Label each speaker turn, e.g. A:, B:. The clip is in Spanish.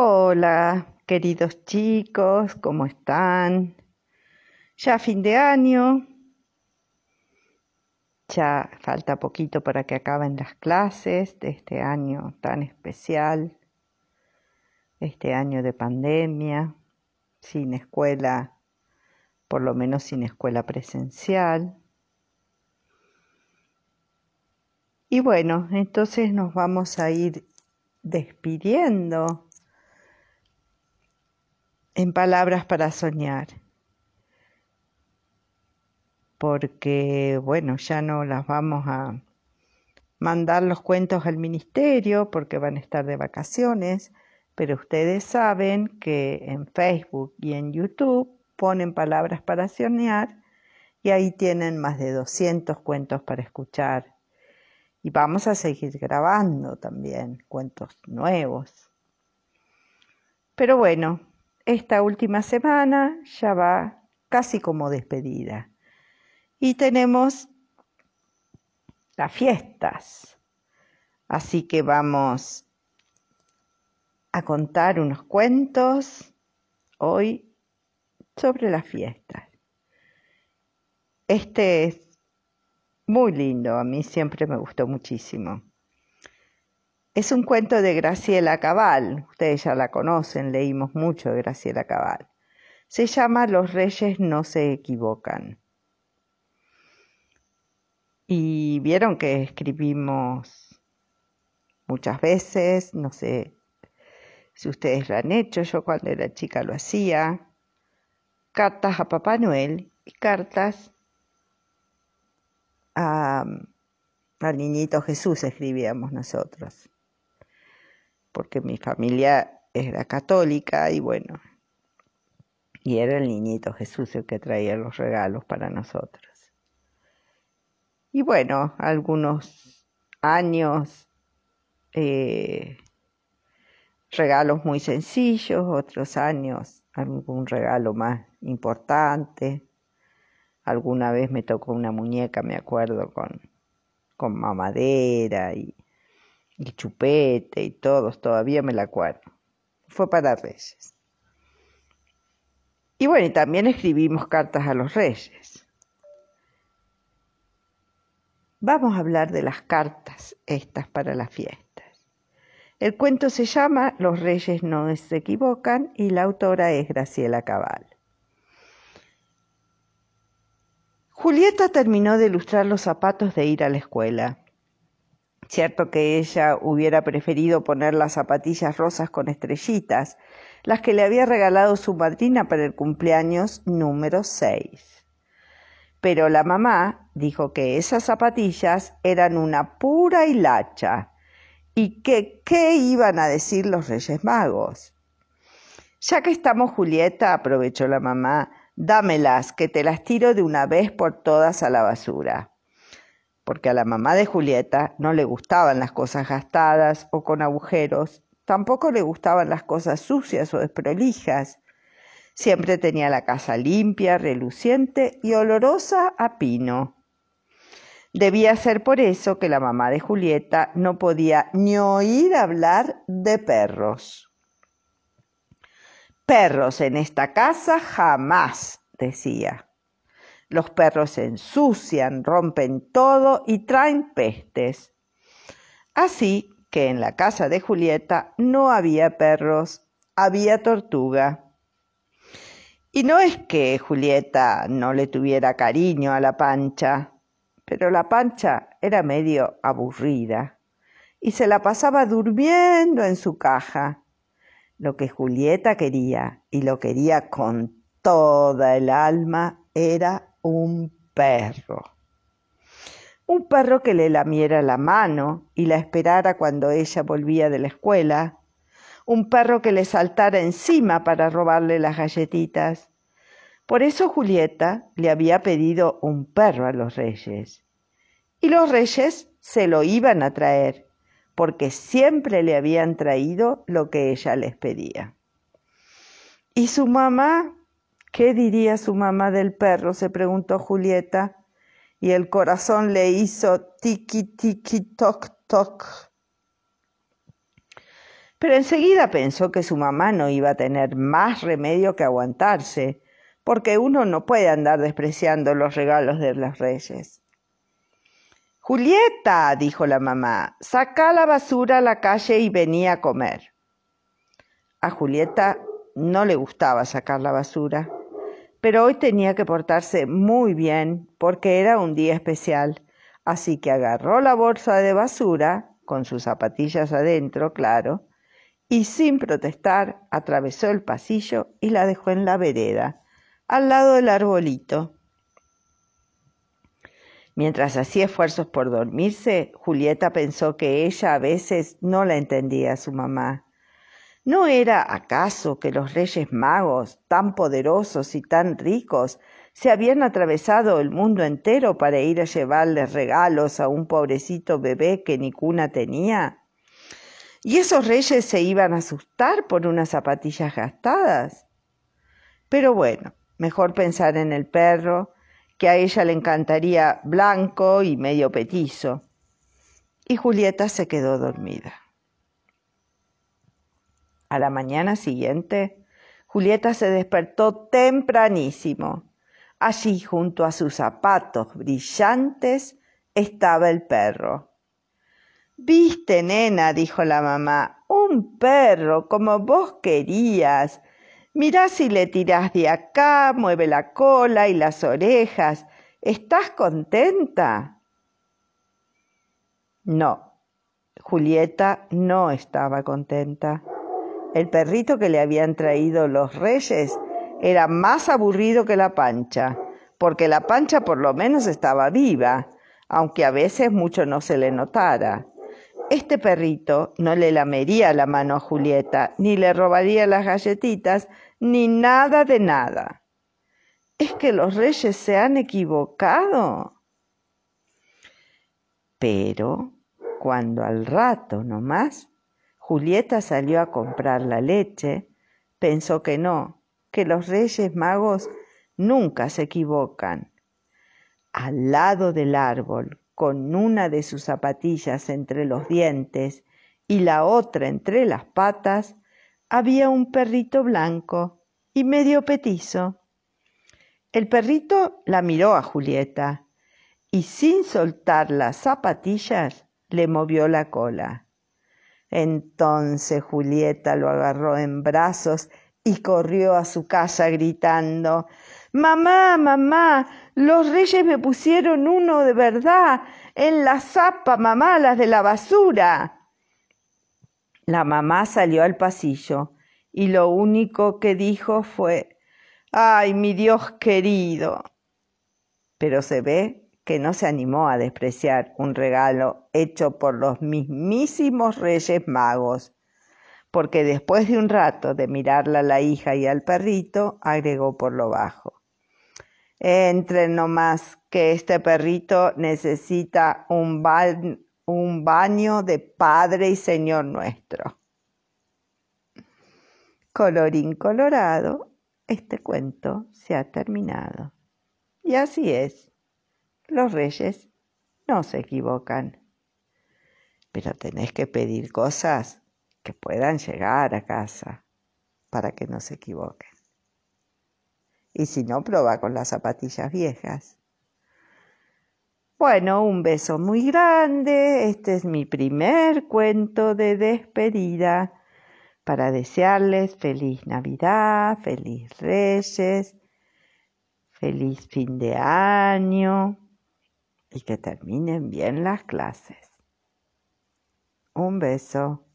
A: Hola, queridos chicos, ¿cómo están? Ya fin de año, ya falta poquito para que acaben las clases de este año tan especial, este año de pandemia, sin escuela, por lo menos sin escuela presencial. Y bueno, entonces nos vamos a ir despidiendo en palabras para soñar. Porque, bueno, ya no las vamos a mandar los cuentos al ministerio porque van a estar de vacaciones, pero ustedes saben que en Facebook y en YouTube ponen palabras para soñar y ahí tienen más de 200 cuentos para escuchar. Y vamos a seguir grabando también cuentos nuevos. Pero bueno, esta última semana ya va casi como despedida. Y tenemos las fiestas. Así que vamos a contar unos cuentos hoy sobre las fiestas. Este es muy lindo, a mí siempre me gustó muchísimo. Es un cuento de Graciela Cabal, ustedes ya la conocen, leímos mucho de Graciela Cabal. Se llama Los reyes no se equivocan. Y vieron que escribimos muchas veces, no sé si ustedes lo han hecho, yo cuando era chica lo hacía, cartas a Papá Noel y cartas a, al niñito Jesús escribíamos nosotros porque mi familia era católica y bueno, y era el niñito Jesús el que traía los regalos para nosotros. Y bueno, algunos años eh, regalos muy sencillos, otros años algún regalo más importante. Alguna vez me tocó una muñeca, me acuerdo, con, con mamadera y y chupete y todos, todavía me la acuerdo. Fue para Reyes. Y bueno, y también escribimos cartas a los Reyes. Vamos a hablar de las cartas estas para las fiestas. El cuento se llama Los Reyes no se equivocan y la autora es Graciela Cabal. Julieta terminó de ilustrar los zapatos de ir a la escuela. Cierto que ella hubiera preferido poner las zapatillas rosas con estrellitas, las que le había regalado su madrina para el cumpleaños número 6. Pero la mamá dijo que esas zapatillas eran una pura hilacha y que qué iban a decir los Reyes Magos. Ya que estamos, Julieta, aprovechó la mamá, dámelas, que te las tiro de una vez por todas a la basura porque a la mamá de Julieta no le gustaban las cosas gastadas o con agujeros, tampoco le gustaban las cosas sucias o desprolijas. Siempre tenía la casa limpia, reluciente y olorosa a pino. Debía ser por eso que la mamá de Julieta no podía ni oír hablar de perros. Perros en esta casa jamás, decía. Los perros se ensucian, rompen todo y traen pestes. Así que en la casa de Julieta no había perros, había tortuga. Y no es que Julieta no le tuviera cariño a la pancha, pero la pancha era medio aburrida y se la pasaba durmiendo en su caja. Lo que Julieta quería, y lo quería con toda el alma, era un perro. Un perro que le lamiera la mano y la esperara cuando ella volvía de la escuela. Un perro que le saltara encima para robarle las galletitas. Por eso Julieta le había pedido un perro a los reyes. Y los reyes se lo iban a traer, porque siempre le habían traído lo que ella les pedía. Y su mamá ¿Qué diría su mamá del perro? se preguntó Julieta, y el corazón le hizo tiki tiki toc toc. Pero enseguida pensó que su mamá no iba a tener más remedio que aguantarse, porque uno no puede andar despreciando los regalos de los reyes. Julieta, dijo la mamá, saca la basura a la calle y venía a comer. A Julieta no le gustaba sacar la basura, pero hoy tenía que portarse muy bien porque era un día especial, así que agarró la bolsa de basura, con sus zapatillas adentro, claro, y sin protestar atravesó el pasillo y la dejó en la vereda, al lado del arbolito. Mientras hacía esfuerzos por dormirse, Julieta pensó que ella a veces no la entendía a su mamá. ¿No era acaso que los reyes magos, tan poderosos y tan ricos, se habían atravesado el mundo entero para ir a llevarles regalos a un pobrecito bebé que ni cuna tenía? ¿Y esos reyes se iban a asustar por unas zapatillas gastadas? Pero bueno, mejor pensar en el perro, que a ella le encantaría blanco y medio petizo. Y Julieta se quedó dormida. A la mañana siguiente, Julieta se despertó tempranísimo. Allí, junto a sus zapatos brillantes, estaba el perro. Viste, nena, dijo la mamá, un perro como vos querías. Mirá si le tirás de acá, mueve la cola y las orejas. ¿Estás contenta? No, Julieta no estaba contenta. El perrito que le habían traído los reyes era más aburrido que la pancha, porque la pancha por lo menos estaba viva, aunque a veces mucho no se le notara. Este perrito no le lamería la mano a Julieta, ni le robaría las galletitas, ni nada de nada. ¿Es que los reyes se han equivocado? Pero cuando al rato nomás Julieta salió a comprar la leche, pensó que no, que los reyes magos nunca se equivocan. Al lado del árbol, con una de sus zapatillas entre los dientes y la otra entre las patas, había un perrito blanco y medio petizo. El perrito la miró a Julieta y sin soltar las zapatillas le movió la cola. Entonces Julieta lo agarró en brazos y corrió a su casa gritando Mamá, mamá, los reyes me pusieron uno de verdad en la zapa, mamá, las de la basura. La mamá salió al pasillo y lo único que dijo fue Ay, mi Dios querido. Pero se ve que no se animó a despreciar un regalo hecho por los mismísimos reyes magos, porque después de un rato de mirarla a la hija y al perrito, agregó por lo bajo. Entre nomás que este perrito necesita un, un baño de Padre y Señor nuestro. Colorín colorado, este cuento se ha terminado. Y así es los reyes no se equivocan. Pero tenés que pedir cosas que puedan llegar a casa para que no se equivoquen. Y si no, prueba con las zapatillas viejas. Bueno, un beso muy grande. Este es mi primer cuento de despedida para desearles feliz Navidad, feliz Reyes, feliz fin de año y que terminen bien las clases. Un beso.